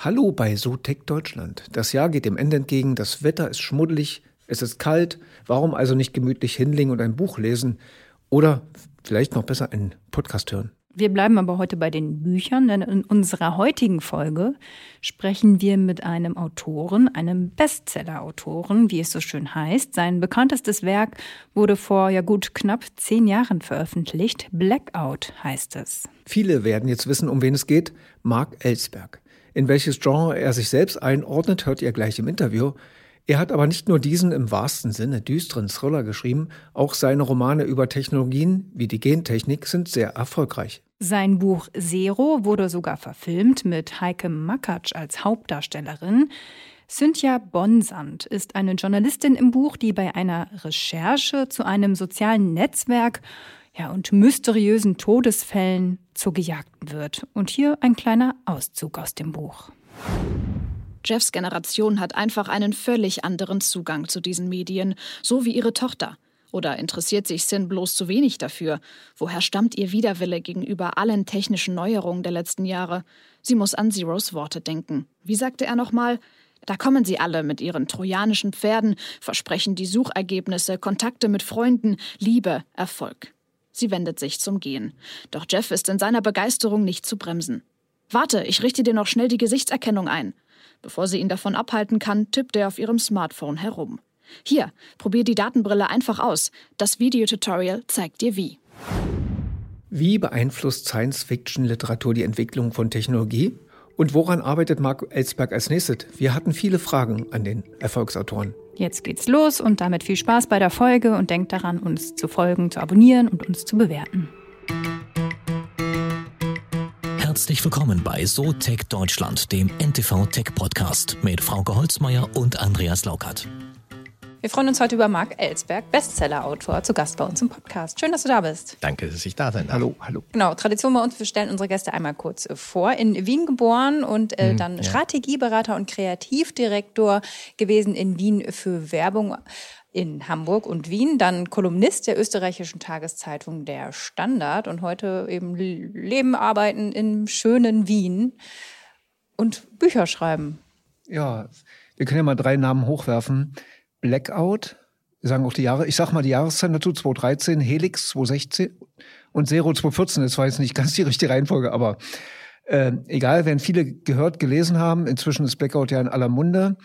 Hallo bei SoTech Deutschland. Das Jahr geht dem Ende entgegen, das Wetter ist schmuddelig, es ist kalt. Warum also nicht gemütlich hinlegen und ein Buch lesen? Oder vielleicht noch besser einen Podcast hören? Wir bleiben aber heute bei den Büchern, denn in unserer heutigen Folge sprechen wir mit einem Autoren, einem Bestseller-Autoren, wie es so schön heißt. Sein bekanntestes Werk wurde vor ja gut knapp zehn Jahren veröffentlicht. Blackout heißt es. Viele werden jetzt wissen, um wen es geht. Mark Ellsberg. In welches Genre er sich selbst einordnet, hört ihr gleich im Interview. Er hat aber nicht nur diesen im wahrsten Sinne düsteren Thriller geschrieben, auch seine Romane über Technologien wie die Gentechnik sind sehr erfolgreich. Sein Buch Zero wurde sogar verfilmt mit Heike Makatsch als Hauptdarstellerin. Cynthia Bonsand ist eine Journalistin im Buch, die bei einer Recherche zu einem sozialen Netzwerk ja, und mysteriösen Todesfällen zur Gejagten wird. Und hier ein kleiner Auszug aus dem Buch. Jeffs Generation hat einfach einen völlig anderen Zugang zu diesen Medien, so wie ihre Tochter. Oder interessiert sich Sin bloß zu wenig dafür? Woher stammt ihr Widerwille gegenüber allen technischen Neuerungen der letzten Jahre? Sie muss an Zeros Worte denken. Wie sagte er nochmal? Da kommen sie alle mit ihren trojanischen Pferden, versprechen die Suchergebnisse, Kontakte mit Freunden, Liebe, Erfolg. Sie wendet sich zum Gehen. Doch Jeff ist in seiner Begeisterung nicht zu bremsen. Warte, ich richte dir noch schnell die Gesichtserkennung ein. Bevor sie ihn davon abhalten kann, tippt er auf ihrem Smartphone herum. Hier, probier die Datenbrille einfach aus. Das Videotutorial zeigt dir wie. Wie beeinflusst Science-Fiction-Literatur die Entwicklung von Technologie? Und woran arbeitet Mark Ellsberg als nächstes? Wir hatten viele Fragen an den Erfolgsautoren. Jetzt geht's los und damit viel Spaß bei der Folge und denkt daran, uns zu folgen, zu abonnieren und uns zu bewerten. Herzlich willkommen bei So Tech Deutschland, dem NTV Tech Podcast mit Frauke Holzmeier und Andreas Laukert. Wir freuen uns heute über Marc Ellsberg, Bestseller-Autor, zu Gast bei uns im Podcast. Schön, dass du da bist. Danke, dass ich da sein darf. Hallo, hallo. Genau, Tradition bei uns, wir stellen unsere Gäste einmal kurz vor. In Wien geboren und äh, dann hm, ja. Strategieberater und Kreativdirektor gewesen in Wien für Werbung in Hamburg und Wien, dann Kolumnist der österreichischen Tageszeitung Der Standard und heute eben leben, arbeiten im schönen Wien und Bücher schreiben. Ja, wir können ja mal drei Namen hochwerfen. Blackout, sagen auch die Jahre, ich sag mal die Jahreszeit dazu, 2013, Helix 2016 und Zero 2014. Das war jetzt nicht ganz die richtige Reihenfolge, aber äh, egal, werden viele gehört, gelesen haben. Inzwischen ist Blackout ja in aller Munde.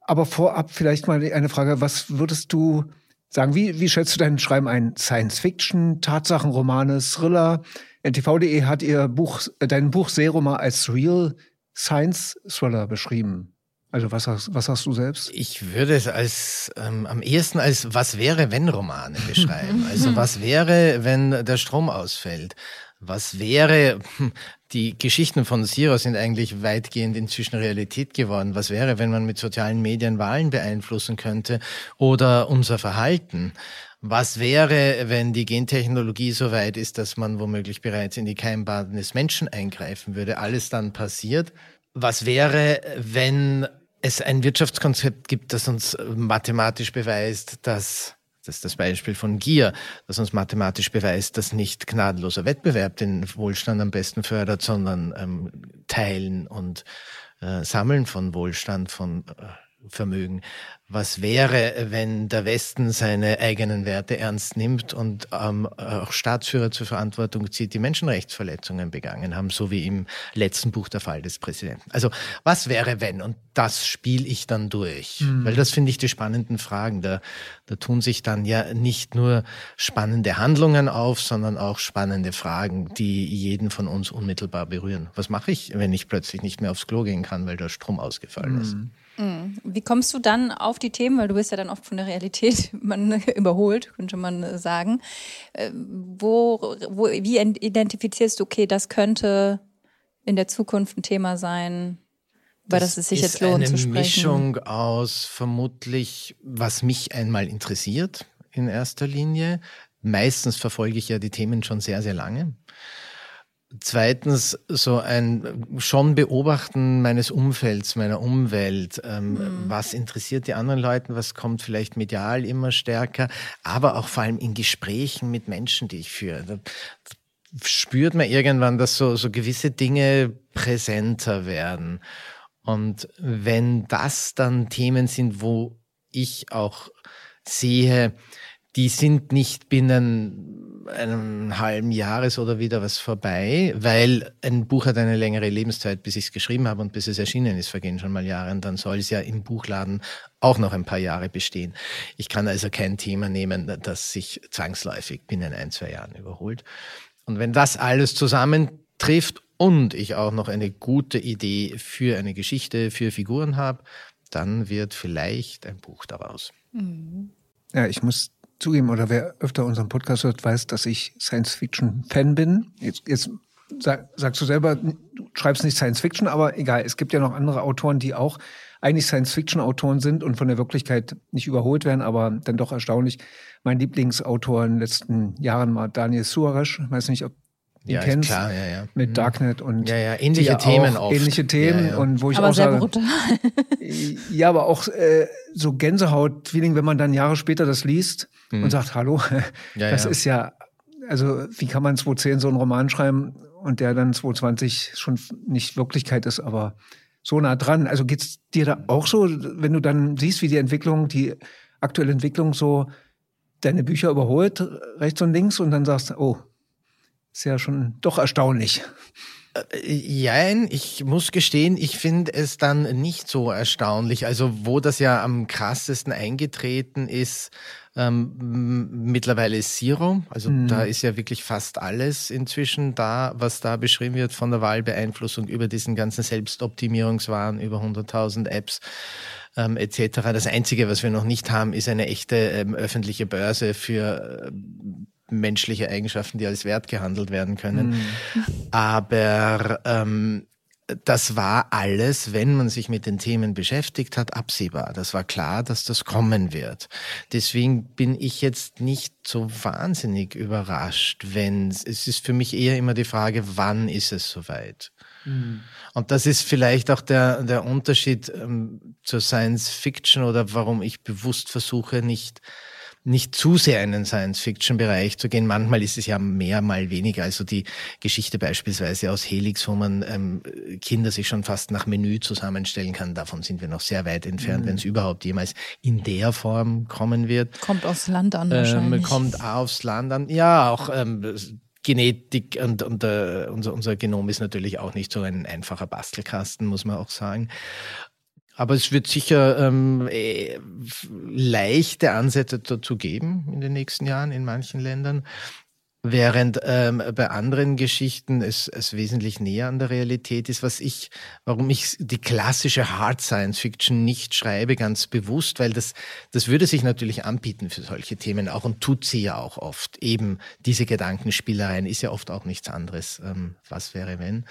Aber vorab vielleicht mal eine Frage, was würdest du sagen, wie, wie schätzt du dein Schreiben ein? Science Fiction, Tatsachenromane, Thriller? NTV.de hat ihr Buch, äh, dein Buch Zero mal als Real Science Thriller beschrieben. Also was hast, was hast du selbst? Ich würde es als ähm, am ehesten als Was wäre wenn Romane beschreiben. also was wäre, wenn der Strom ausfällt? Was wäre, hm, die Geschichten von Zero sind eigentlich weitgehend inzwischen Realität geworden. Was wäre, wenn man mit sozialen Medien Wahlen beeinflussen könnte oder unser Verhalten? Was wäre, wenn die Gentechnologie so weit ist, dass man womöglich bereits in die Keimbahn des Menschen eingreifen würde? Alles dann passiert. Was wäre, wenn es ein Wirtschaftskonzept gibt, das uns mathematisch beweist, dass das ist das Beispiel von Gier, das uns mathematisch beweist, dass nicht gnadenloser Wettbewerb den Wohlstand am besten fördert, sondern ähm, Teilen und äh, Sammeln von Wohlstand, von äh, Vermögen. Was wäre, wenn der Westen seine eigenen Werte ernst nimmt und ähm, auch Staatsführer zur Verantwortung zieht, die Menschenrechtsverletzungen begangen haben, so wie im letzten Buch der Fall des Präsidenten? Also was wäre, wenn? Und das spiele ich dann durch, mhm. weil das finde ich die spannenden Fragen. Da, da tun sich dann ja nicht nur spannende Handlungen auf, sondern auch spannende Fragen, die jeden von uns unmittelbar berühren. Was mache ich, wenn ich plötzlich nicht mehr aufs Klo gehen kann, weil der Strom ausgefallen mhm. ist? Mhm. Wie kommst du dann auf die Themen, weil du bist ja dann oft von der Realität man überholt, könnte man sagen. Äh, wo, wo, wie identifizierst du, okay, das könnte in der Zukunft ein Thema sein, weil das, das es sich jetzt lohnt zu sprechen? Eine Mischung aus vermutlich, was mich einmal interessiert in erster Linie. Meistens verfolge ich ja die Themen schon sehr, sehr lange. Zweitens so ein schon Beobachten meines Umfelds, meiner Umwelt. Ähm, mhm. Was interessiert die anderen Leute? Was kommt vielleicht medial immer stärker? Aber auch vor allem in Gesprächen mit Menschen, die ich führe. Da spürt man irgendwann, dass so, so gewisse Dinge präsenter werden. Und wenn das dann Themen sind, wo ich auch sehe, die sind nicht binnen einem halben Jahres oder wieder was vorbei, weil ein Buch hat eine längere Lebenszeit, bis ich es geschrieben habe und bis es erschienen ist, vergehen schon mal Jahre und dann soll es ja im Buchladen auch noch ein paar Jahre bestehen. Ich kann also kein Thema nehmen, das sich zwangsläufig binnen ein, zwei Jahren überholt. Und wenn das alles zusammentrifft und ich auch noch eine gute Idee für eine Geschichte, für Figuren habe, dann wird vielleicht ein Buch daraus. Mhm. Ja, ich muss zugeben, oder wer öfter unseren Podcast hört, weiß, dass ich Science-Fiction-Fan bin. Jetzt, jetzt sag, sagst du selber, du schreibst nicht Science-Fiction, aber egal, es gibt ja noch andere Autoren, die auch eigentlich Science-Fiction-Autoren sind und von der Wirklichkeit nicht überholt werden, aber dann doch erstaunlich. Mein Lieblingsautor in den letzten Jahren war Daniel Suarez. Ich weiß nicht, ob du ja, kennst. Klar, ja, ja. Mit mhm. Darknet und ja, ja. ähnliche Themen auch. Ähnliche Themen ja, und wo ich aber auch sehr sage, brutal. ja, aber auch äh, so Gänsehaut-Feeling, wenn man dann Jahre später das liest mhm. und sagt, hallo, das ist ja, also wie kann man 2010 so einen Roman schreiben und der dann 2020 schon nicht Wirklichkeit ist, aber so nah dran. Also geht's dir da auch so, wenn du dann siehst, wie die Entwicklung, die aktuelle Entwicklung so deine Bücher überholt, rechts und links, und dann sagst, oh, ist ja schon doch erstaunlich. Äh, jein, ich muss gestehen, ich finde es dann nicht so erstaunlich. Also wo das ja am krassesten eingetreten ist, ähm, mittlerweile ist Zero. Also mhm. da ist ja wirklich fast alles inzwischen da, was da beschrieben wird von der Wahlbeeinflussung über diesen ganzen Selbstoptimierungswahn, über 100.000 Apps. Ähm, etc. Das Einzige, was wir noch nicht haben, ist eine echte ähm, öffentliche Börse für ähm, menschliche Eigenschaften, die als Wert gehandelt werden können. Mhm. Aber ähm, das war alles, wenn man sich mit den Themen beschäftigt hat, absehbar. Das war klar, dass das kommen wird. Deswegen bin ich jetzt nicht so wahnsinnig überrascht, wenn es ist für mich eher immer die Frage, wann ist es soweit? Mhm. Und das ist vielleicht auch der, der Unterschied ähm, zur Science Fiction oder warum ich bewusst versuche, nicht nicht zu sehr in den Science-Fiction-Bereich zu gehen. Manchmal ist es ja mehr, mal weniger. Also die Geschichte beispielsweise aus Helix, wo man ähm, Kinder sich schon fast nach Menü zusammenstellen kann, davon sind wir noch sehr weit entfernt, mhm. wenn es überhaupt jemals in der Form kommen wird. Kommt aufs Land an ähm, wahrscheinlich. Ähm, kommt aufs Land an. Ja, auch ähm, Genetik und, und uh, unser, unser Genom ist natürlich auch nicht so ein einfacher Bastelkasten, muss man auch sagen. Aber es wird sicher ähm, äh, leichte Ansätze dazu geben in den nächsten Jahren in manchen Ländern. Während ähm, bei anderen Geschichten es, es wesentlich näher an der Realität ist, was ich, warum ich die klassische Hard Science Fiction nicht schreibe, ganz bewusst, weil das, das würde sich natürlich anbieten für solche Themen auch und tut sie ja auch oft. Eben diese Gedankenspielereien ist ja oft auch nichts anderes. Ähm, was wäre wenn?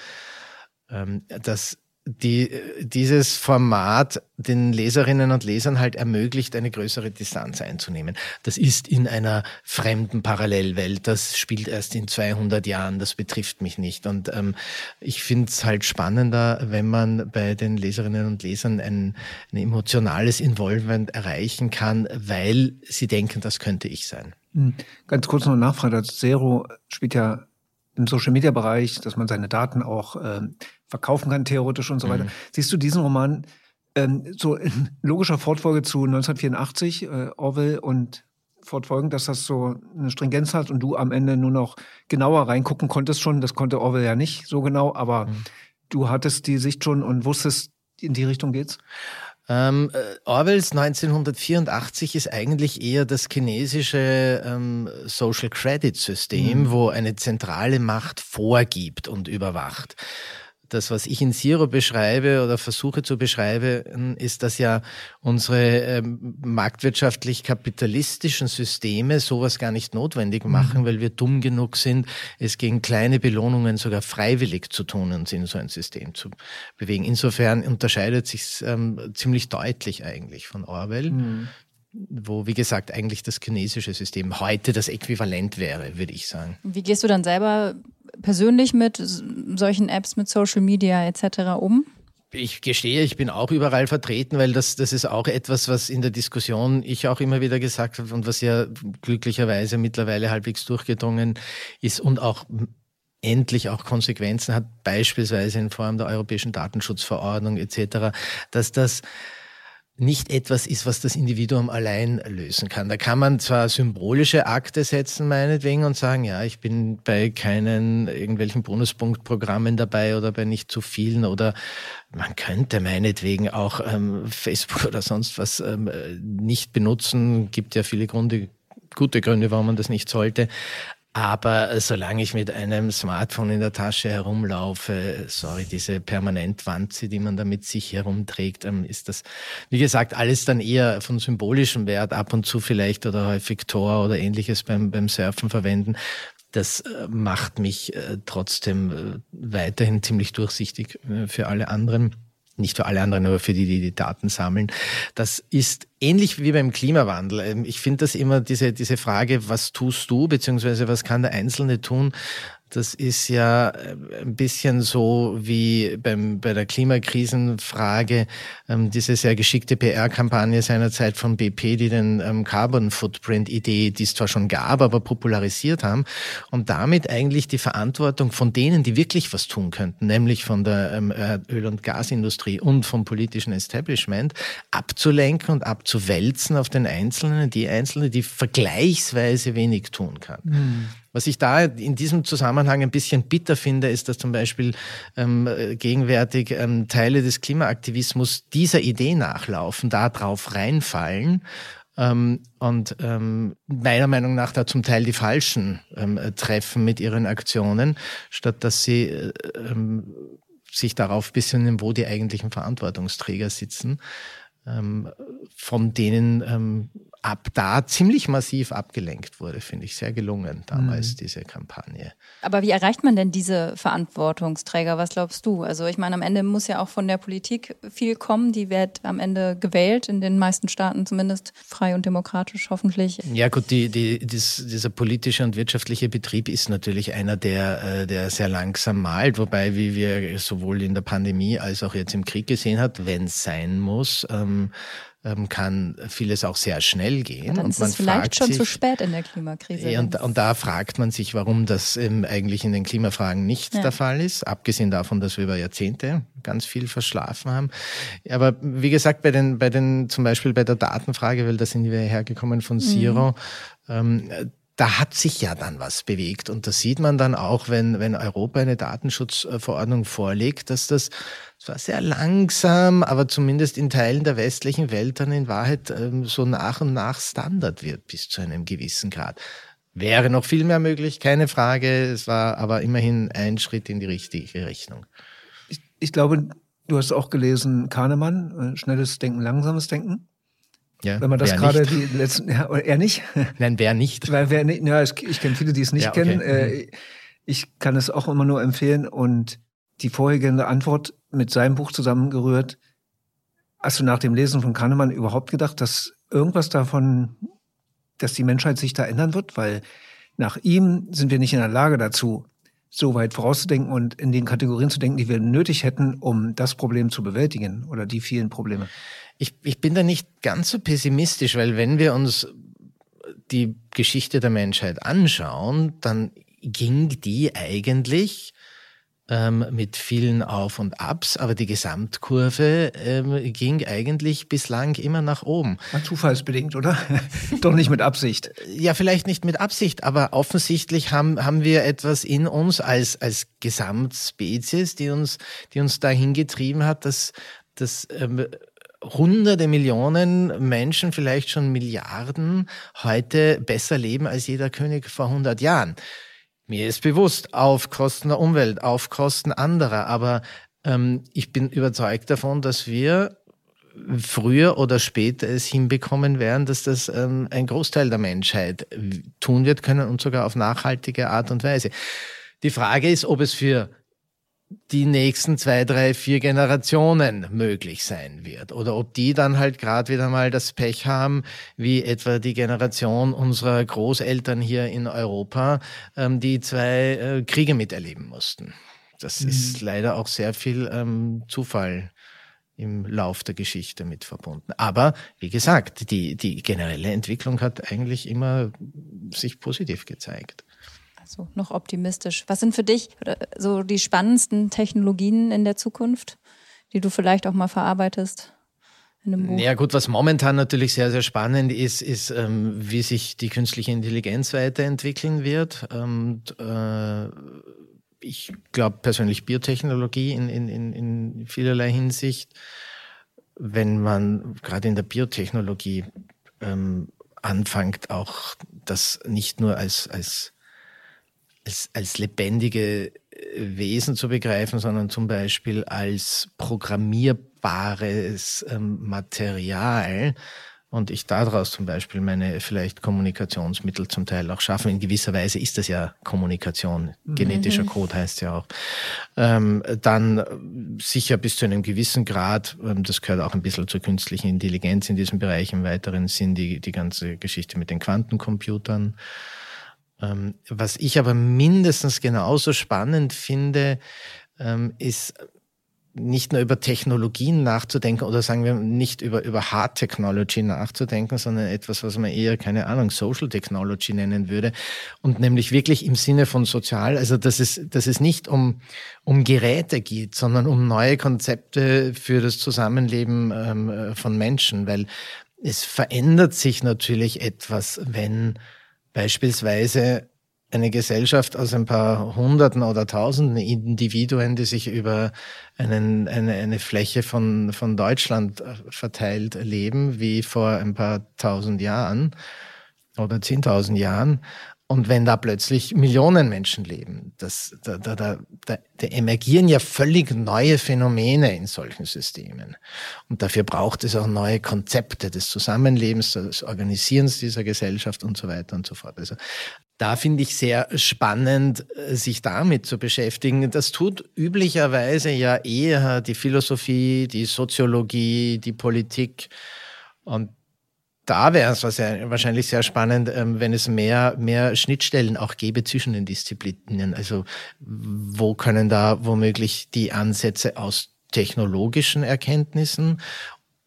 Ähm, das die, dieses Format den Leserinnen und Lesern halt ermöglicht, eine größere Distanz einzunehmen. Das ist in einer fremden Parallelwelt. Das spielt erst in 200 Jahren. Das betrifft mich nicht. Und ähm, ich finde es halt spannender, wenn man bei den Leserinnen und Lesern ein, ein emotionales Involvement erreichen kann, weil sie denken, das könnte ich sein. Hm. Ganz kurz noch eine Nachfrage. Das Zero spielt ja im Social-Media-Bereich, dass man seine Daten auch äh, verkaufen kann, theoretisch und so weiter. Mhm. Siehst du diesen Roman ähm, so in logischer Fortfolge zu 1984, äh, Orwell und fortfolgend, dass das so eine Stringenz hat und du am Ende nur noch genauer reingucken konntest schon. Das konnte Orwell ja nicht so genau, aber mhm. du hattest die Sicht schon und wusstest, in die Richtung geht's? Ähm, äh, Orwells 1984 ist eigentlich eher das chinesische ähm, Social Credit System, mhm. wo eine zentrale Macht vorgibt und überwacht das, was ich in Zero beschreibe oder versuche zu beschreiben, ist, dass ja unsere ähm, marktwirtschaftlich-kapitalistischen Systeme sowas gar nicht notwendig machen, mhm. weil wir dumm genug sind, es gegen kleine Belohnungen sogar freiwillig zu tun und in so ein System zu bewegen. Insofern unterscheidet sich ähm, ziemlich deutlich eigentlich von Orwell. Mhm wo, wie gesagt, eigentlich das chinesische System heute das Äquivalent wäre, würde ich sagen. Wie gehst du dann selber persönlich mit solchen Apps, mit Social Media etc. um? Ich gestehe, ich bin auch überall vertreten, weil das, das ist auch etwas, was in der Diskussion ich auch immer wieder gesagt habe und was ja glücklicherweise mittlerweile halbwegs durchgedrungen ist und auch endlich auch Konsequenzen hat, beispielsweise in Form der Europäischen Datenschutzverordnung etc., dass das nicht etwas ist, was das Individuum allein lösen kann. Da kann man zwar symbolische Akte setzen, meinetwegen, und sagen, ja, ich bin bei keinen irgendwelchen Bonuspunktprogrammen dabei oder bei nicht zu vielen oder man könnte meinetwegen auch ähm, Facebook oder sonst was ähm, nicht benutzen. Gibt ja viele Gründe, gute Gründe, warum man das nicht sollte. Aber solange ich mit einem Smartphone in der Tasche herumlaufe, sorry, diese Permanentwanze, die man da mit sich herumträgt, ähm, ist das, wie gesagt, alles dann eher von symbolischem Wert, ab und zu vielleicht oder häufig Tor oder ähnliches beim, beim Surfen verwenden. Das äh, macht mich äh, trotzdem äh, weiterhin ziemlich durchsichtig für alle anderen nicht für alle anderen, aber für die, die die Daten sammeln. Das ist ähnlich wie beim Klimawandel. Ähm, ich finde das immer diese, diese Frage, was tust du, beziehungsweise was kann der Einzelne tun? Das ist ja äh, ein bisschen so wie beim, bei der Klimakrisenfrage, ähm, diese sehr geschickte PR-Kampagne seinerzeit von BP, die den ähm, Carbon Footprint-Idee, die es zwar schon gab, aber popularisiert haben und damit eigentlich die Verantwortung von denen, die wirklich was tun könnten, nämlich von der ähm, Öl- und Gasindustrie und vom politischen Establishment, abzulenken und abzuwälzen auf den Einzelnen, die Einzelnen, die vergleichsweise wenig tun kann. Mhm. Was ich da in diesem Zusammenhang ein bisschen bitter finde, ist, dass zum Beispiel ähm, gegenwärtig ähm, Teile des Klimaaktivismus dieser Idee nachlaufen, da drauf reinfallen ähm, und ähm, meiner Meinung nach da zum Teil die Falschen ähm, treffen mit ihren Aktionen, statt dass sie äh, ähm, sich darauf besinnen, wo die eigentlichen Verantwortungsträger sitzen, ähm, von denen ähm, ab da ziemlich massiv abgelenkt wurde, finde ich sehr gelungen damals, mhm. diese Kampagne. Aber wie erreicht man denn diese Verantwortungsträger? Was glaubst du? Also ich meine, am Ende muss ja auch von der Politik viel kommen. Die wird am Ende gewählt, in den meisten Staaten zumindest frei und demokratisch hoffentlich. Ja gut, die, die, dies, dieser politische und wirtschaftliche Betrieb ist natürlich einer, der, äh, der sehr langsam malt, wobei, wie wir sowohl in der Pandemie als auch jetzt im Krieg gesehen hat, wenn es sein muss, ähm, ähm, kann vieles auch sehr schnell gehen. Ja, dann ist und man es vielleicht schon sich, zu spät in der Klimakrise. Und, und, da fragt man sich, warum das ähm, eigentlich in den Klimafragen nicht ja. der Fall ist, abgesehen davon, dass wir über Jahrzehnte ganz viel verschlafen haben. Aber wie gesagt, bei den, bei den, zum Beispiel bei der Datenfrage, weil da sind wir hergekommen von Zero, mhm. ähm, da hat sich ja dann was bewegt. Und das sieht man dann auch, wenn, wenn Europa eine Datenschutzverordnung vorlegt, dass das zwar sehr langsam, aber zumindest in Teilen der westlichen Welt dann in Wahrheit ähm, so nach und nach Standard wird bis zu einem gewissen Grad. Wäre noch viel mehr möglich, keine Frage. Es war aber immerhin ein Schritt in die richtige Richtung. Ich, ich glaube, du hast auch gelesen, Kahnemann, äh, schnelles Denken, langsames Denken. Ja, Wenn man das gerade die letzten, ja, er nicht? Nein, wer nicht? Weil wer nicht, ja, ich, ich kenne viele, die es nicht ja, okay. kennen. Äh, ich kann es auch immer nur empfehlen und die vorhergehende Antwort mit seinem Buch zusammengerührt. Hast du nach dem Lesen von Kahnemann überhaupt gedacht, dass irgendwas davon, dass die Menschheit sich da ändern wird? Weil nach ihm sind wir nicht in der Lage dazu, so weit vorauszudenken und in den Kategorien zu denken, die wir nötig hätten, um das Problem zu bewältigen oder die vielen Probleme. Ich, ich bin da nicht ganz so pessimistisch, weil wenn wir uns die Geschichte der Menschheit anschauen, dann ging die eigentlich ähm, mit vielen Auf und Abs, aber die Gesamtkurve ähm, ging eigentlich bislang immer nach oben. Zufallsbedingt, oder? Doch nicht mit Absicht. Ja, vielleicht nicht mit Absicht, aber offensichtlich haben, haben wir etwas in uns als, als Gesamtspezies, die uns, die uns dahin getrieben hat, dass, dass ähm, hunderte Millionen Menschen, vielleicht schon Milliarden, heute besser leben als jeder König vor 100 Jahren. Mir ist bewusst, auf Kosten der Umwelt, auf Kosten anderer, aber ähm, ich bin überzeugt davon, dass wir früher oder später es hinbekommen werden, dass das ähm, ein Großteil der Menschheit tun wird können und sogar auf nachhaltige Art und Weise. Die Frage ist, ob es für die nächsten zwei, drei, vier Generationen möglich sein wird. Oder ob die dann halt gerade wieder mal das Pech haben, wie etwa die Generation unserer Großeltern hier in Europa, ähm, die zwei äh, Kriege miterleben mussten. Das mhm. ist leider auch sehr viel ähm, Zufall im Lauf der Geschichte mit verbunden. Aber wie gesagt, die, die generelle Entwicklung hat eigentlich immer sich positiv gezeigt. Also noch optimistisch. Was sind für dich so die spannendsten Technologien in der Zukunft, die du vielleicht auch mal verarbeitest? Ja gut, was momentan natürlich sehr, sehr spannend ist, ist, ähm, wie sich die künstliche Intelligenz weiterentwickeln wird. Und äh, ich glaube persönlich Biotechnologie in, in, in, in vielerlei Hinsicht. Wenn man gerade in der Biotechnologie ähm, anfängt, auch das nicht nur als, als, als, als lebendige Wesen zu begreifen, sondern zum Beispiel als programmierbares ähm, Material. Und ich daraus zum Beispiel meine vielleicht Kommunikationsmittel zum Teil auch schaffen. In gewisser Weise ist das ja Kommunikation. Mhm. Genetischer Code heißt ja auch. Ähm, dann sicher bis zu einem gewissen Grad, ähm, das gehört auch ein bisschen zur künstlichen Intelligenz in diesem Bereich im weiteren Sinn, die, die ganze Geschichte mit den Quantencomputern. Ähm, was ich aber mindestens genauso spannend finde, ähm, ist nicht nur über Technologien nachzudenken oder sagen wir nicht über, über Hard Technology nachzudenken, sondern etwas, was man eher, keine Ahnung, Social Technology nennen würde. Und nämlich wirklich im Sinne von sozial, also dass es, dass es nicht um, um Geräte geht, sondern um neue Konzepte für das Zusammenleben ähm, von Menschen, weil es verändert sich natürlich etwas, wenn beispielsweise eine Gesellschaft aus ein paar Hunderten oder Tausenden Individuen, die sich über einen, eine, eine Fläche von, von Deutschland äh, verteilt leben, wie vor ein paar tausend Jahren oder zehntausend Jahren. Und wenn da plötzlich Millionen Menschen leben, das, da, da, da, da, emergieren ja völlig neue Phänomene in solchen Systemen. Und dafür braucht es auch neue Konzepte des Zusammenlebens, des Organisierens dieser Gesellschaft und so weiter und so fort. Also da finde ich sehr spannend, sich damit zu beschäftigen. Das tut üblicherweise ja eher die Philosophie, die Soziologie, die Politik. Und da wäre es wahrscheinlich sehr spannend, ähm, wenn es mehr, mehr Schnittstellen auch gäbe zwischen den Disziplinen. Also wo können da womöglich die Ansätze aus technologischen Erkenntnissen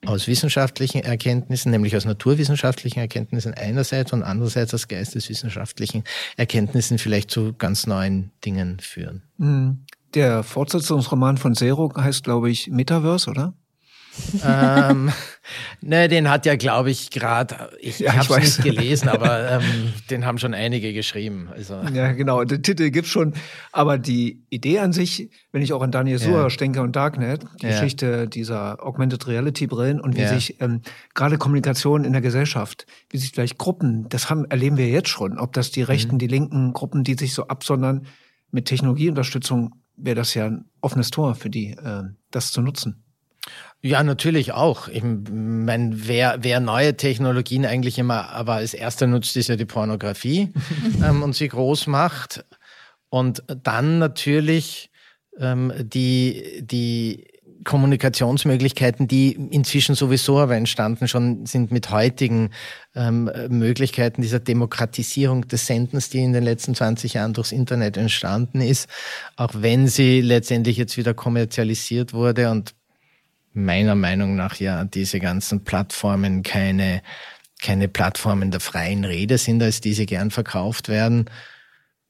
aus wissenschaftlichen Erkenntnissen, nämlich aus naturwissenschaftlichen Erkenntnissen einerseits und andererseits aus geisteswissenschaftlichen Erkenntnissen vielleicht zu ganz neuen Dingen führen. Hm. Der Fortsetzungsroman von Zero heißt, glaube ich, Metaverse, oder? Ähm, ne, den hat ja, glaube ich, gerade, ich, ja, ich habe es nicht gelesen, aber ähm, den haben schon einige geschrieben. Also. Ja, genau, den Titel gibt's schon. Aber die Idee an sich, wenn ich auch an Daniel Suhr ja. denke und Darknet, die ja. Geschichte dieser Augmented Reality Brillen und wie ja. sich ähm, gerade Kommunikation in der Gesellschaft, wie sich vielleicht Gruppen, das haben, erleben wir jetzt schon, ob das die rechten, mhm. die linken Gruppen, die sich so absondern, mit Technologieunterstützung wäre das ja ein offenes Tor für die, äh, das zu nutzen. Ja, natürlich auch. Ich meine, wer, wer neue Technologien eigentlich immer aber als erster nutzt, ist ja die Pornografie ähm, und sie groß macht. Und dann natürlich ähm, die, die Kommunikationsmöglichkeiten, die inzwischen sowieso aber entstanden schon sind mit heutigen ähm, Möglichkeiten dieser Demokratisierung des Sendens, die in den letzten 20 Jahren durchs Internet entstanden ist, auch wenn sie letztendlich jetzt wieder kommerzialisiert wurde und meiner Meinung nach ja diese ganzen Plattformen keine, keine Plattformen der freien Rede sind, als diese gern verkauft werden.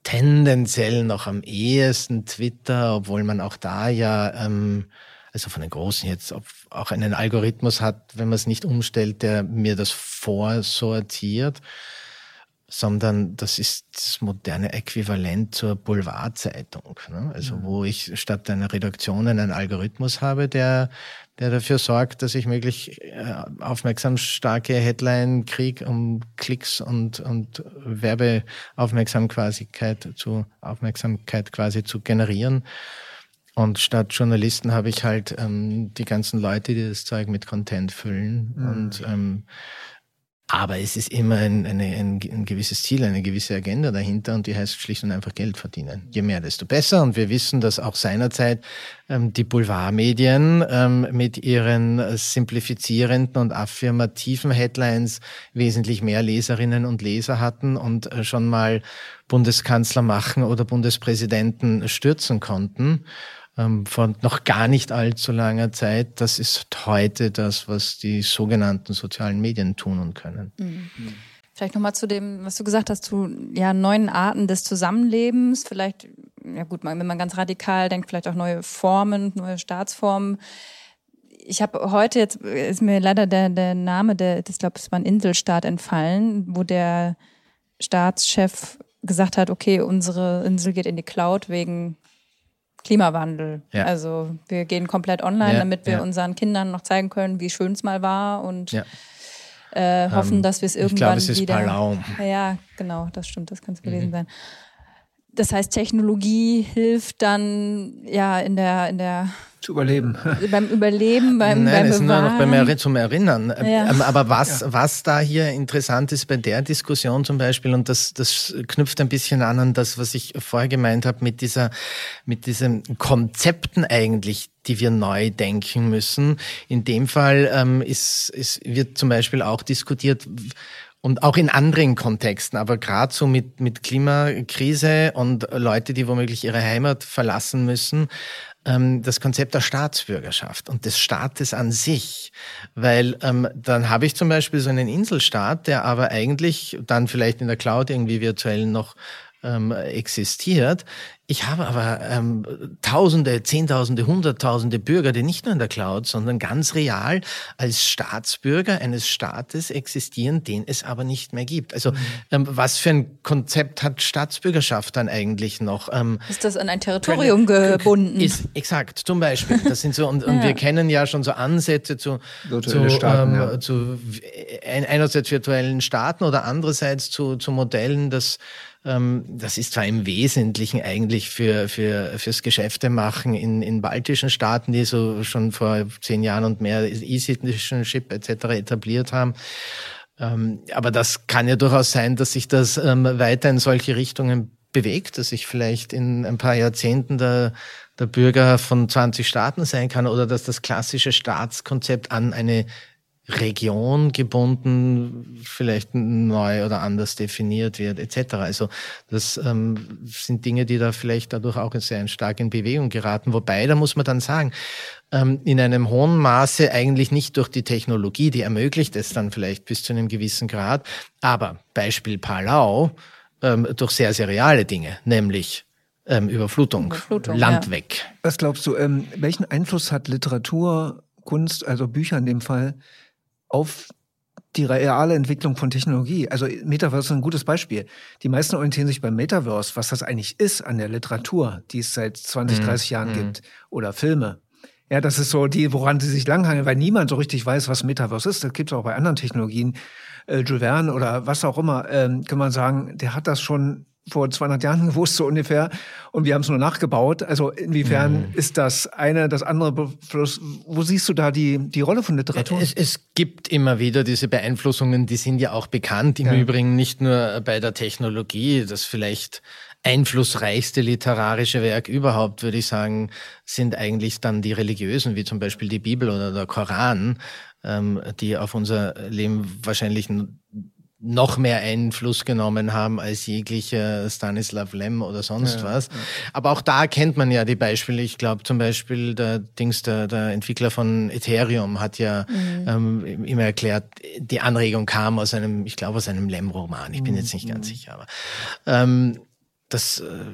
Tendenziell noch am ehesten Twitter, obwohl man auch da ja, ähm, also von den Großen jetzt auch einen Algorithmus hat, wenn man es nicht umstellt, der mir das vorsortiert sondern das ist das moderne Äquivalent zur Boulevardzeitung. Ne? Also mhm. wo ich statt einer Redaktion einen Algorithmus habe, der, der dafür sorgt, dass ich möglich äh, aufmerksam starke Headline kriege, um Klicks und, und Werbeaufmerksamkeit zu Aufmerksamkeit quasi zu generieren. Und statt Journalisten habe ich halt ähm, die ganzen Leute, die das Zeug mit Content füllen. Mhm. Und ähm, aber es ist immer ein, eine, ein, ein, gewisses Ziel, eine gewisse Agenda dahinter und die heißt schlicht und einfach Geld verdienen. Je mehr, desto besser. Und wir wissen, dass auch seinerzeit ähm, die Boulevardmedien ähm, mit ihren simplifizierenden und affirmativen Headlines wesentlich mehr Leserinnen und Leser hatten und äh, schon mal Bundeskanzler machen oder Bundespräsidenten stürzen konnten ähm, von noch gar nicht allzu langer Zeit. Das ist heute das, was die sogenannten sozialen Medien tun und können. Mhm. Vielleicht nochmal zu dem, was du gesagt hast, zu ja, neuen Arten des Zusammenlebens. Vielleicht, ja gut, wenn man ganz radikal denkt, vielleicht auch neue Formen, neue Staatsformen. Ich habe heute jetzt, ist mir leider der, der Name, der, ich glaube, es war ein Inselstaat entfallen, wo der Staatschef gesagt hat, okay, unsere Insel geht in die Cloud wegen Klimawandel. Ja. Also wir gehen komplett online, ja, damit wir ja. unseren Kindern noch zeigen können, wie schön es mal war und äh, hoffen, ähm, dass wir es irgendwann ich glaube, es ist wieder. Palau. Ja, genau, das stimmt, das kann es gewesen mhm. sein. Das heißt, Technologie hilft dann ja in der in der zu überleben. Beim Überleben, beim, Nein, beim es ist nur noch beim zum Erinnern. Ja. Ähm, aber was, ja. was da hier interessant ist bei der Diskussion zum Beispiel, und das, das knüpft ein bisschen an an das, was ich vorher gemeint habe, mit dieser, mit diesen Konzepten eigentlich, die wir neu denken müssen. In dem Fall ähm, ist, ist, wird zum Beispiel auch diskutiert, und auch in anderen Kontexten, aber gerade so mit, mit Klimakrise und Leute, die womöglich ihre Heimat verlassen müssen, ähm, das Konzept der Staatsbürgerschaft und des Staates an sich. Weil ähm, dann habe ich zum Beispiel so einen Inselstaat, der aber eigentlich dann vielleicht in der Cloud irgendwie virtuell noch ähm, existiert, ich habe aber ähm, Tausende, Zehntausende, Hunderttausende Bürger, die nicht nur in der Cloud, sondern ganz real als Staatsbürger eines Staates existieren, den es aber nicht mehr gibt. Also mhm. ähm, was für ein Konzept hat Staatsbürgerschaft dann eigentlich noch? Ähm, ist das an ein Territorium gebunden? Ist, exakt, zum Beispiel. Das sind so, und, und ja. wir kennen ja schon so Ansätze zu, zu, Staaten, ähm, ja. zu einerseits virtuellen Staaten oder andererseits zu, zu Modellen, das ähm, das ist zwar im Wesentlichen eigentlich für, für, fürs Geschäftemachen in, in baltischen Staaten, die so schon vor zehn Jahren und mehr E-Citizenship etc. etabliert haben. Ähm, aber das kann ja durchaus sein, dass sich das ähm, weiter in solche Richtungen bewegt, dass sich vielleicht in ein paar Jahrzehnten der, der Bürger von 20 Staaten sein kann oder dass das klassische Staatskonzept an eine Region gebunden vielleicht neu oder anders definiert wird etc. Also das ähm, sind Dinge, die da vielleicht dadurch auch sehr stark in Bewegung geraten. Wobei, da muss man dann sagen, ähm, in einem hohen Maße eigentlich nicht durch die Technologie, die ermöglicht es dann vielleicht bis zu einem gewissen Grad, aber Beispiel Palau, ähm, durch sehr, sehr reale Dinge, nämlich ähm, Überflutung, Überflutung, Land ja. weg. Was glaubst du, ähm, welchen Einfluss hat Literatur, Kunst, also Bücher in dem Fall, auf die reale Entwicklung von Technologie. Also Metaverse ist ein gutes Beispiel. Die meisten orientieren sich beim Metaverse, was das eigentlich ist an der Literatur, die es seit 20, 30 mhm. Jahren mhm. gibt, oder Filme. Ja, das ist so die, woran sie sich langhangeln, weil niemand so richtig weiß, was Metaverse ist. Das gibt es auch bei anderen Technologien. Äh, Jules Verne oder was auch immer, ähm, kann man sagen, der hat das schon vor 200 Jahren gewusst, so ungefähr. Und wir haben es nur nachgebaut. Also inwiefern mhm. ist das eine, das andere Beeinfluss? Wo siehst du da die, die Rolle von Literatur? Es, es gibt immer wieder diese Beeinflussungen, die sind ja auch bekannt. Im ja. Übrigen nicht nur bei der Technologie, das vielleicht einflussreichste literarische Werk überhaupt, würde ich sagen, sind eigentlich dann die religiösen, wie zum Beispiel die Bibel oder der Koran, ähm, die auf unser Leben wahrscheinlich noch mehr Einfluss genommen haben als jeglicher Stanislav Lem oder sonst ja, was. Ja. Aber auch da kennt man ja die Beispiele. Ich glaube zum Beispiel der Dings, der, der Entwickler von Ethereum hat ja mhm. ähm, immer erklärt, die Anregung kam aus einem, ich glaube aus einem Lem-Roman. Ich bin jetzt nicht ganz mhm. sicher, aber ähm, das äh,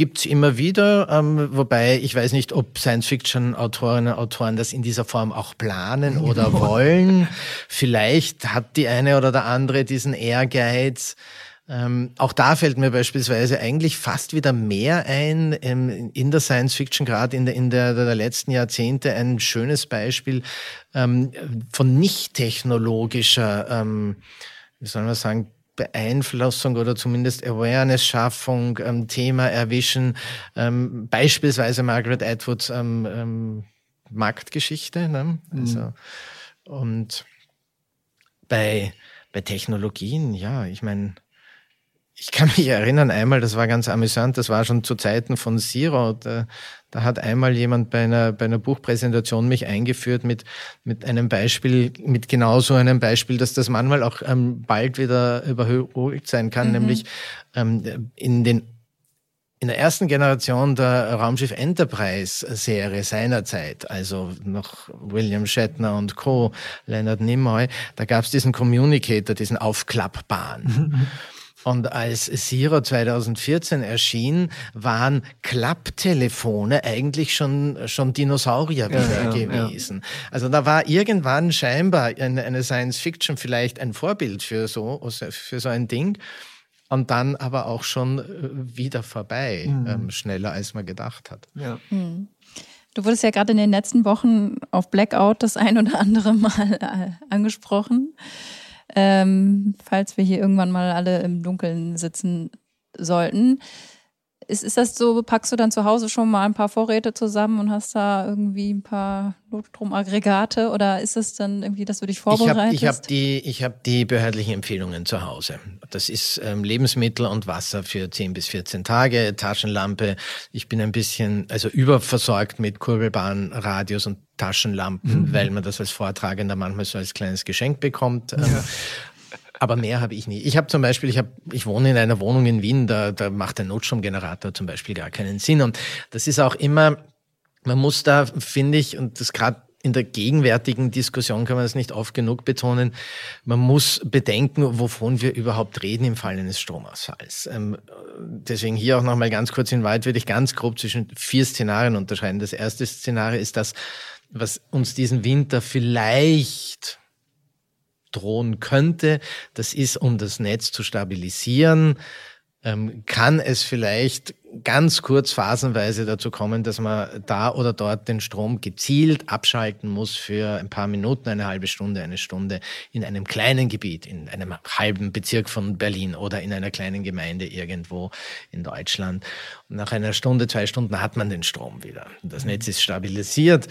gibt's immer wieder, ähm, wobei ich weiß nicht, ob Science-Fiction-Autorinnen und Autoren das in dieser Form auch planen oder wollen. Vielleicht hat die eine oder der andere diesen Ehrgeiz. Ähm, auch da fällt mir beispielsweise eigentlich fast wieder mehr ein ähm, in der Science Fiction, gerade in der, in der, der letzten Jahrzehnte, ein schönes Beispiel ähm, von nicht technologischer, ähm, wie soll man sagen, Beeinflussung oder zumindest Awareness-Schaffung, ähm, Thema erwischen. Ähm, beispielsweise Margaret Atwoods ähm, ähm, Marktgeschichte. Ne? Mhm. Also, und bei, bei Technologien, ja, ich meine, ich kann mich erinnern, einmal, das war ganz amüsant, das war schon zu Zeiten von Zero, da, da hat einmal jemand bei einer, bei einer Buchpräsentation mich eingeführt mit, mit einem Beispiel, mit genau so einem Beispiel, dass das manchmal auch ähm, bald wieder überholt sein kann, mhm. nämlich ähm, in den in der ersten Generation der Raumschiff Enterprise Serie seinerzeit, also noch William Shatner und Co., Leonard Nimoy, da gab es diesen Communicator, diesen Aufklappbahn. Und als Zero 2014 erschien, waren Klapptelefone eigentlich schon, schon Dinosaurier wieder ja, gewesen. Ja. Also da war irgendwann scheinbar eine, eine Science Fiction vielleicht ein Vorbild für so, für so ein Ding und dann aber auch schon äh, wieder vorbei, mhm. ähm, schneller als man gedacht hat. Ja. Mhm. Du wurdest ja gerade in den letzten Wochen auf Blackout das ein oder andere Mal äh, angesprochen. Ähm, falls wir hier irgendwann mal alle im Dunkeln sitzen sollten. Ist, ist das so, packst du dann zu Hause schon mal ein paar Vorräte zusammen und hast da irgendwie ein paar Notstromaggregate oder ist es dann irgendwie, dass du dich vorbereitest? Ich habe hab die, ich hab die behördlichen Empfehlungen zu Hause. Das ist ähm, Lebensmittel und Wasser für 10 bis 14 Tage, Taschenlampe. Ich bin ein bisschen, also überversorgt mit kurbelbaren Radios und Taschenlampen, mhm. weil man das als Vortragender manchmal so als kleines Geschenk bekommt. Ähm, ja. Aber mehr habe ich nie. Ich habe zum Beispiel, ich habe, ich wohne in einer Wohnung in Wien, da, da macht der Notstromgenerator zum Beispiel gar keinen Sinn. Und das ist auch immer, man muss da, finde ich, und das gerade in der gegenwärtigen Diskussion kann man das nicht oft genug betonen. Man muss bedenken, wovon wir überhaupt reden im Fall eines Stromausfalls. Ähm, deswegen hier auch nochmal ganz kurz in Wahrheit würde ich ganz grob zwischen vier Szenarien unterscheiden. Das erste Szenario ist das, was uns diesen Winter vielleicht drohen könnte. Das ist, um das Netz zu stabilisieren, ähm, kann es vielleicht ganz kurz phasenweise dazu kommen, dass man da oder dort den Strom gezielt abschalten muss für ein paar Minuten, eine halbe Stunde, eine Stunde in einem kleinen Gebiet, in einem halben Bezirk von Berlin oder in einer kleinen Gemeinde irgendwo in Deutschland. Und nach einer Stunde, zwei Stunden hat man den Strom wieder. Das Netz ist stabilisiert.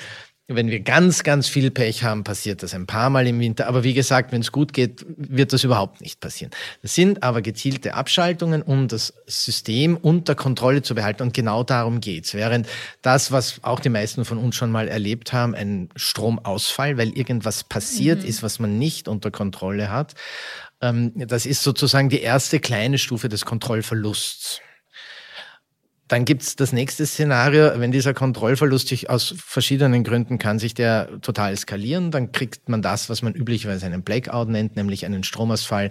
Wenn wir ganz, ganz viel Pech haben, passiert das ein paar Mal im Winter. Aber wie gesagt, wenn es gut geht, wird das überhaupt nicht passieren. Das sind aber gezielte Abschaltungen, um das System unter Kontrolle zu behalten. Und genau darum geht's. Während das, was auch die meisten von uns schon mal erlebt haben, ein Stromausfall, weil irgendwas passiert mhm. ist, was man nicht unter Kontrolle hat, ähm, das ist sozusagen die erste kleine Stufe des Kontrollverlusts. Dann gibt's das nächste Szenario, wenn dieser Kontrollverlust sich aus verschiedenen Gründen kann sich der total eskalieren, dann kriegt man das, was man üblicherweise einen Blackout nennt, nämlich einen Stromausfall,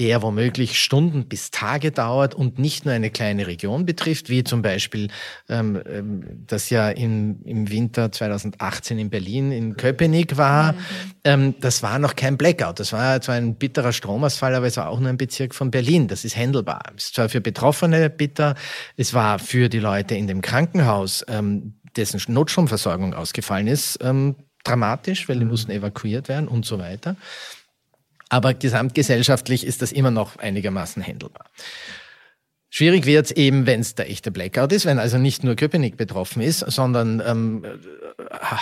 der womöglich Stunden bis Tage dauert und nicht nur eine kleine Region betrifft, wie zum Beispiel ähm, ähm das ja im, im Winter 2018 in Berlin, in Köpenick war. Mhm. Ähm, das war noch kein Blackout, das war zwar ein bitterer Stromausfall, aber es war auch nur ein Bezirk von Berlin. Das ist händelbar. Es ist zwar für Betroffene bitter, es war für für die Leute in dem Krankenhaus, ähm, dessen Notstromversorgung ausgefallen ist, ähm, dramatisch, weil die mhm. mussten evakuiert werden und so weiter. Aber gesamtgesellschaftlich ist das immer noch einigermaßen händelbar. Schwierig wird es eben, wenn es der echte Blackout ist, wenn also nicht nur Köpenick betroffen ist, sondern ähm,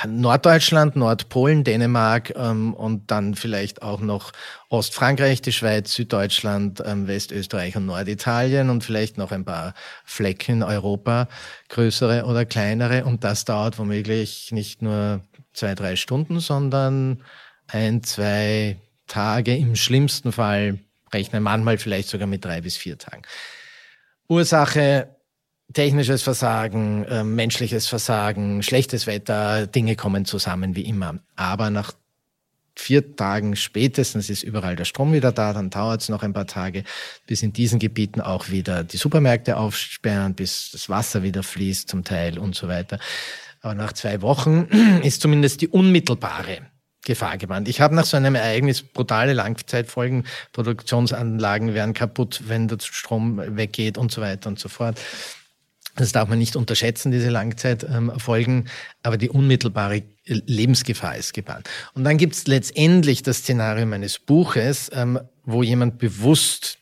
Norddeutschland, Nordpolen, Dänemark ähm, und dann vielleicht auch noch Ostfrankreich, die Schweiz, Süddeutschland, ähm, Westösterreich und Norditalien und vielleicht noch ein paar Flecken in Europa, größere oder kleinere. Und das dauert womöglich nicht nur zwei, drei Stunden, sondern ein, zwei Tage, im schlimmsten Fall rechnen manchmal vielleicht sogar mit drei bis vier Tagen. Ursache technisches Versagen, äh, menschliches Versagen, schlechtes Wetter, Dinge kommen zusammen wie immer. Aber nach vier Tagen spätestens ist überall der Strom wieder da, dann dauert es noch ein paar Tage, bis in diesen Gebieten auch wieder die Supermärkte aufsperren, bis das Wasser wieder fließt zum Teil und so weiter. Aber nach zwei Wochen ist zumindest die unmittelbare Gefahr gewandt. Ich habe nach so einem Ereignis brutale Langzeitfolgen, Produktionsanlagen werden kaputt, wenn der Strom weggeht und so weiter und so fort. Das darf man nicht unterschätzen, diese Langzeitfolgen, aber die unmittelbare Lebensgefahr ist gebannt. Und dann gibt es letztendlich das Szenario meines Buches, ähm, wo jemand bewusst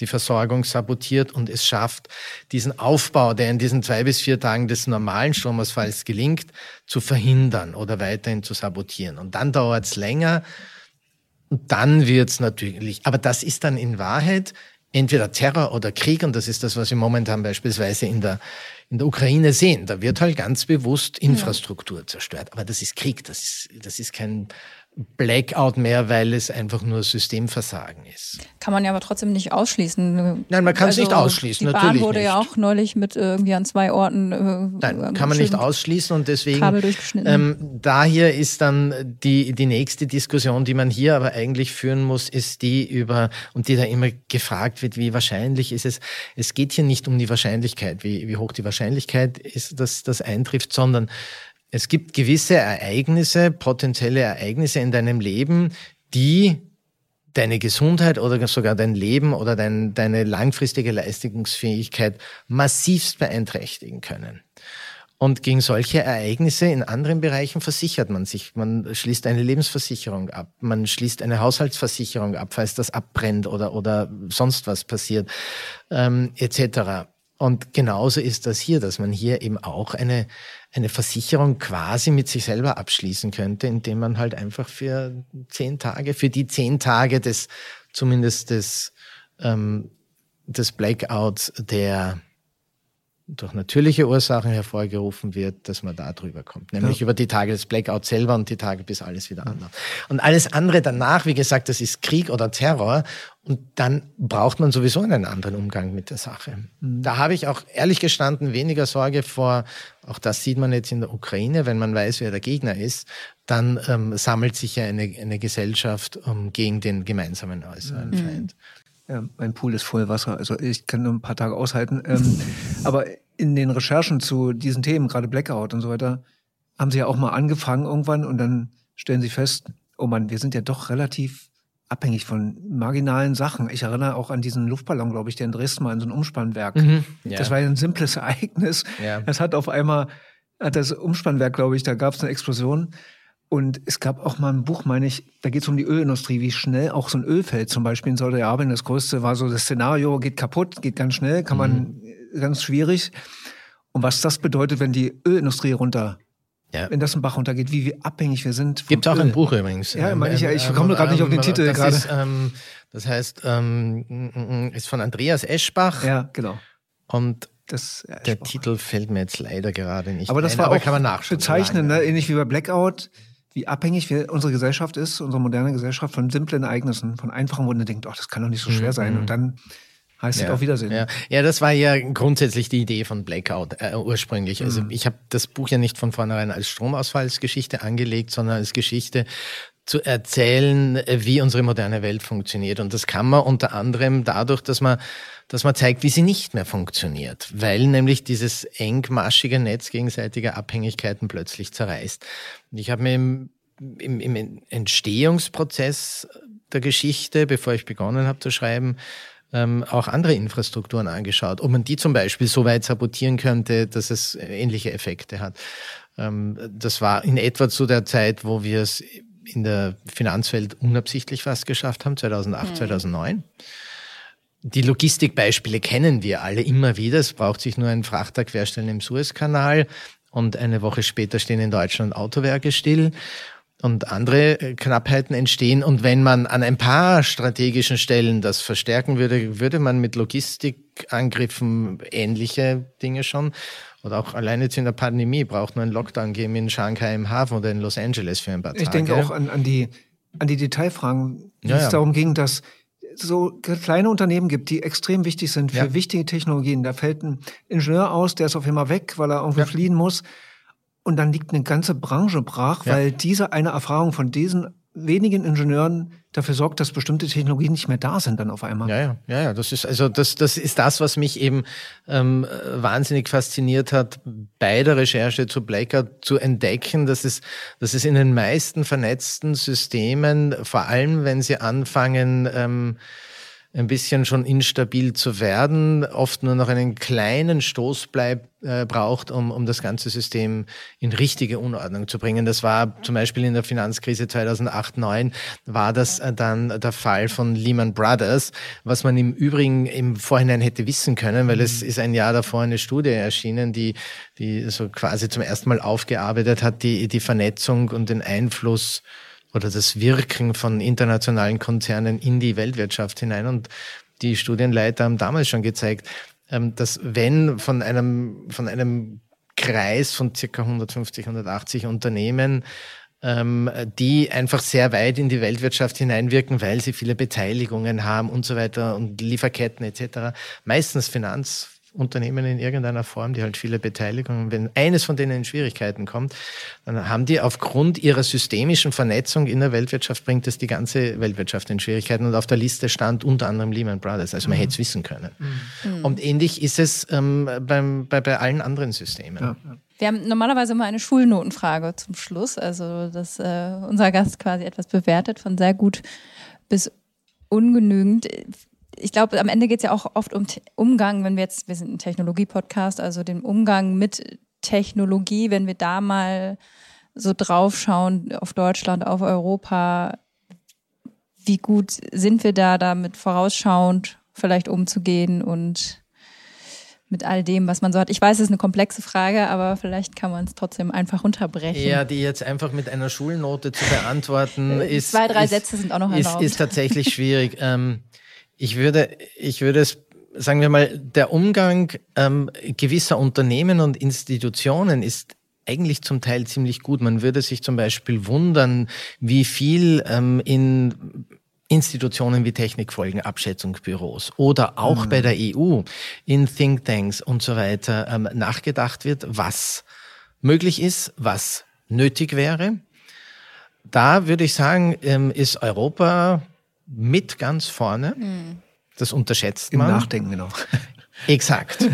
die Versorgung sabotiert und es schafft, diesen Aufbau, der in diesen zwei bis vier Tagen des normalen Stromausfalls gelingt, zu verhindern oder weiterhin zu sabotieren. Und dann dauert es länger und dann wird es natürlich, aber das ist dann in Wahrheit entweder Terror oder Krieg und das ist das, was wir momentan beispielsweise in der, in der Ukraine sehen. Da wird halt ganz bewusst Infrastruktur zerstört. Aber das ist Krieg, das ist, das ist kein Blackout mehr, weil es einfach nur Systemversagen ist. Kann man ja aber trotzdem nicht ausschließen. Nein, man kann also, es nicht ausschließen. Die Bahn natürlich wurde nicht. ja auch neulich mit irgendwie an zwei Orten. Äh, Nein, kann man nicht ausschließen und deswegen. Kabel durchgeschnitten. Ähm, daher ist dann die die nächste Diskussion, die man hier aber eigentlich führen muss, ist die über und die da immer gefragt wird, wie wahrscheinlich ist es. Es geht hier nicht um die Wahrscheinlichkeit, wie wie hoch die Wahrscheinlichkeit ist, dass das eintrifft, sondern es gibt gewisse Ereignisse, potenzielle Ereignisse in deinem Leben, die deine Gesundheit oder sogar dein Leben oder dein, deine langfristige Leistungsfähigkeit massivst beeinträchtigen können. Und gegen solche Ereignisse in anderen Bereichen versichert man sich. Man schließt eine Lebensversicherung ab, man schließt eine Haushaltsversicherung ab, falls das abbrennt oder, oder sonst was passiert, ähm, etc. Und genauso ist das hier, dass man hier eben auch eine, eine Versicherung quasi mit sich selber abschließen könnte, indem man halt einfach für zehn Tage, für die zehn Tage des, zumindest des, ähm, des Blackouts, der durch natürliche Ursachen hervorgerufen wird, dass man da drüber kommt. Nämlich ja. über die Tage des Blackouts selber und die Tage, bis alles wieder anders. Und alles andere danach, wie gesagt, das ist Krieg oder Terror. Und dann braucht man sowieso einen anderen Umgang mit der Sache. Mhm. Da habe ich auch ehrlich gestanden weniger Sorge vor, auch das sieht man jetzt in der Ukraine, wenn man weiß, wer der Gegner ist, dann ähm, sammelt sich ja eine, eine Gesellschaft um, gegen den gemeinsamen äußeren mhm. Feind. Ja, mein Pool ist voll Wasser, also ich kann nur ein paar Tage aushalten. Ähm, aber in den Recherchen zu diesen Themen, gerade Blackout und so weiter, haben sie ja auch mal angefangen irgendwann und dann stellen sie fest, oh man, wir sind ja doch relativ abhängig von marginalen Sachen. Ich erinnere auch an diesen Luftballon, glaube ich, der in Dresden mal in so ein Umspannwerk. Mhm, ja. Das war ja ein simples Ereignis. Ja. Das hat auf einmal, hat das Umspannwerk, glaube ich, da gab es eine Explosion. Und es gab auch mal ein Buch, meine ich, da geht es um die Ölindustrie, wie schnell auch so ein Ölfeld zum Beispiel in Saudi-Arabien, das größte war so das Szenario, geht kaputt, geht ganz schnell, kann man mhm. ganz schwierig. Und was das bedeutet, wenn die Ölindustrie runter, ja. wenn das ein Bach runtergeht, wie, wie abhängig wir sind. Gibt auch ein Buch übrigens. Ja, meine ich, ich komme ähm, gerade nicht auf den Titel das gerade. Ähm, das heißt, ähm, ist von Andreas Eschbach. Ja, genau. Und das, ja, der Titel fällt mir jetzt leider gerade nicht Aber das ein, war aber auch kann man bezeichnend, ne? ähnlich wie bei Blackout wie abhängig wir, unsere Gesellschaft ist, unsere moderne Gesellschaft, von simplen Ereignissen, von einfachen, wo man denkt, ach, das kann doch nicht so schwer sein. Mhm. Und dann heißt ja. es auf Wiedersehen. Ja. ja, das war ja grundsätzlich die Idee von Blackout äh, ursprünglich. Also mhm. ich habe das Buch ja nicht von vornherein als Stromausfallsgeschichte angelegt, sondern als Geschichte zu erzählen, wie unsere moderne Welt funktioniert. Und das kann man unter anderem dadurch, dass man dass man zeigt, wie sie nicht mehr funktioniert, weil nämlich dieses engmaschige Netz gegenseitiger Abhängigkeiten plötzlich zerreißt. Ich habe mir im, im, im Entstehungsprozess der Geschichte, bevor ich begonnen habe zu schreiben, ähm, auch andere Infrastrukturen angeschaut, ob man die zum Beispiel so weit sabotieren könnte, dass es ähnliche Effekte hat. Ähm, das war in etwa zu der Zeit, wo wir es in der Finanzwelt unabsichtlich fast geschafft haben, 2008, mhm. 2009. Die Logistikbeispiele kennen wir alle immer wieder. Es braucht sich nur ein Frachter querstellen im Suezkanal und eine Woche später stehen in Deutschland Autowerke still und andere äh, Knappheiten entstehen. Und wenn man an ein paar strategischen Stellen das verstärken würde, würde man mit Logistikangriffen ähnliche Dinge schon oder auch alleine jetzt in der Pandemie braucht man einen Lockdown geben in Shanghai im Hafen oder in Los Angeles für ein paar Tage. Ich denke auch an, an, die, an die Detailfragen, wie ja, es ja. darum ging, dass so kleine Unternehmen gibt, die extrem wichtig sind für ja. wichtige Technologien. Da fällt ein Ingenieur aus, der ist auf einmal weg, weil er irgendwie fliehen muss. Und dann liegt eine ganze Branche brach, weil diese eine Erfahrung von diesen wenigen Ingenieuren dafür sorgt, dass bestimmte Technologien nicht mehr da sind dann auf einmal. Ja, ja, ja, ja. Das ist also das, das ist das, was mich eben ähm, wahnsinnig fasziniert hat, bei der Recherche zu Blackout zu entdecken, dass es, dass es in den meisten vernetzten Systemen, vor allem wenn sie anfangen, ähm, ein bisschen schon instabil zu werden, oft nur noch einen kleinen Stoßbleib äh, braucht, um, um das ganze System in richtige Unordnung zu bringen. Das war zum Beispiel in der Finanzkrise 2008 2009 war das äh, dann der Fall von Lehman Brothers, was man im Übrigen im Vorhinein hätte wissen können, weil es mhm. ist ein Jahr davor eine Studie erschienen, die, die so quasi zum ersten Mal aufgearbeitet hat, die, die Vernetzung und den Einfluss oder das Wirken von internationalen Konzernen in die Weltwirtschaft hinein. Und die Studienleiter haben damals schon gezeigt, ähm, dass wenn von einem, von einem Kreis von circa 150, 180 Unternehmen ähm, die einfach sehr weit in die Weltwirtschaft hineinwirken, weil sie viele Beteiligungen haben und so weiter und Lieferketten etc. Meistens Finanz Unternehmen in irgendeiner Form, die halt viele Beteiligungen, wenn eines von denen in Schwierigkeiten kommt, dann haben die aufgrund ihrer systemischen Vernetzung in der Weltwirtschaft, bringt es die ganze Weltwirtschaft in Schwierigkeiten und auf der Liste stand unter anderem Lehman Brothers. Also man mhm. hätte es wissen können. Mhm. Und ähnlich ist es ähm, beim, bei, bei allen anderen Systemen. Ja. Wir haben normalerweise immer eine Schulnotenfrage zum Schluss, also dass äh, unser Gast quasi etwas bewertet von sehr gut bis ungenügend ich glaube, am Ende geht es ja auch oft um Umgang, wenn wir jetzt, wir sind ein Technologie-Podcast, also den Umgang mit Technologie, wenn wir da mal so draufschauen auf Deutschland, auf Europa, wie gut sind wir da, damit vorausschauend vielleicht umzugehen und mit all dem, was man so hat. Ich weiß, es ist eine komplexe Frage, aber vielleicht kann man es trotzdem einfach unterbrechen. Ja, die jetzt einfach mit einer Schulnote zu beantworten, ist. Zwei, drei ist, Sätze sind auch noch erlaubt. Ist, ist tatsächlich schwierig. ähm, ich würde, ich würde es, sagen wir mal, der Umgang ähm, gewisser Unternehmen und Institutionen ist eigentlich zum Teil ziemlich gut. Man würde sich zum Beispiel wundern, wie viel ähm, in Institutionen wie Technikfolgenabschätzungsbüros oder auch mhm. bei der EU in Thinktanks und so weiter ähm, nachgedacht wird, was möglich ist, was nötig wäre. Da würde ich sagen, ähm, ist Europa mit ganz vorne. Mhm. Das unterschätzt Im man. Im Nachdenken, genau. Exakt.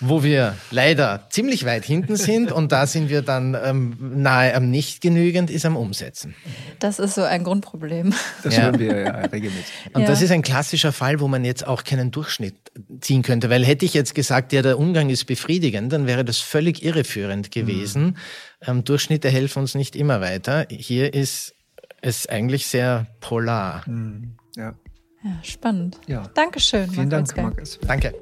Wo wir leider ziemlich weit hinten sind und da sind wir dann ähm, nahe am nicht genügend, ist am Umsetzen. Das ist so ein Grundproblem. Das ja. hören wir ja regelmäßig. Und ja. das ist ein klassischer Fall, wo man jetzt auch keinen Durchschnitt ziehen könnte, weil hätte ich jetzt gesagt, ja, der Umgang ist befriedigend, dann wäre das völlig irreführend gewesen. Mhm. Ähm, Durchschnitte helfen uns nicht immer weiter. Hier ist ist eigentlich sehr polar. Mhm. Ja. ja. spannend. Ja. Dankeschön. Vielen Dank, Markus. Danke.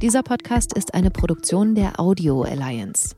Dieser Podcast ist eine Produktion der Audio Alliance.